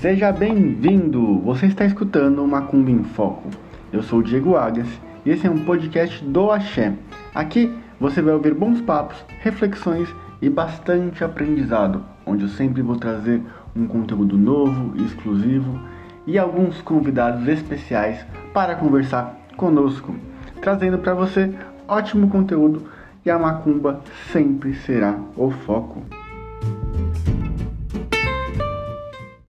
Seja bem-vindo! Você está escutando o Macumba em Foco. Eu sou o Diego Agas e esse é um podcast do Axé. Aqui você vai ouvir bons papos, reflexões e bastante aprendizado, onde eu sempre vou trazer um conteúdo novo, exclusivo e alguns convidados especiais para conversar conosco, trazendo para você ótimo conteúdo e a macumba sempre será o foco.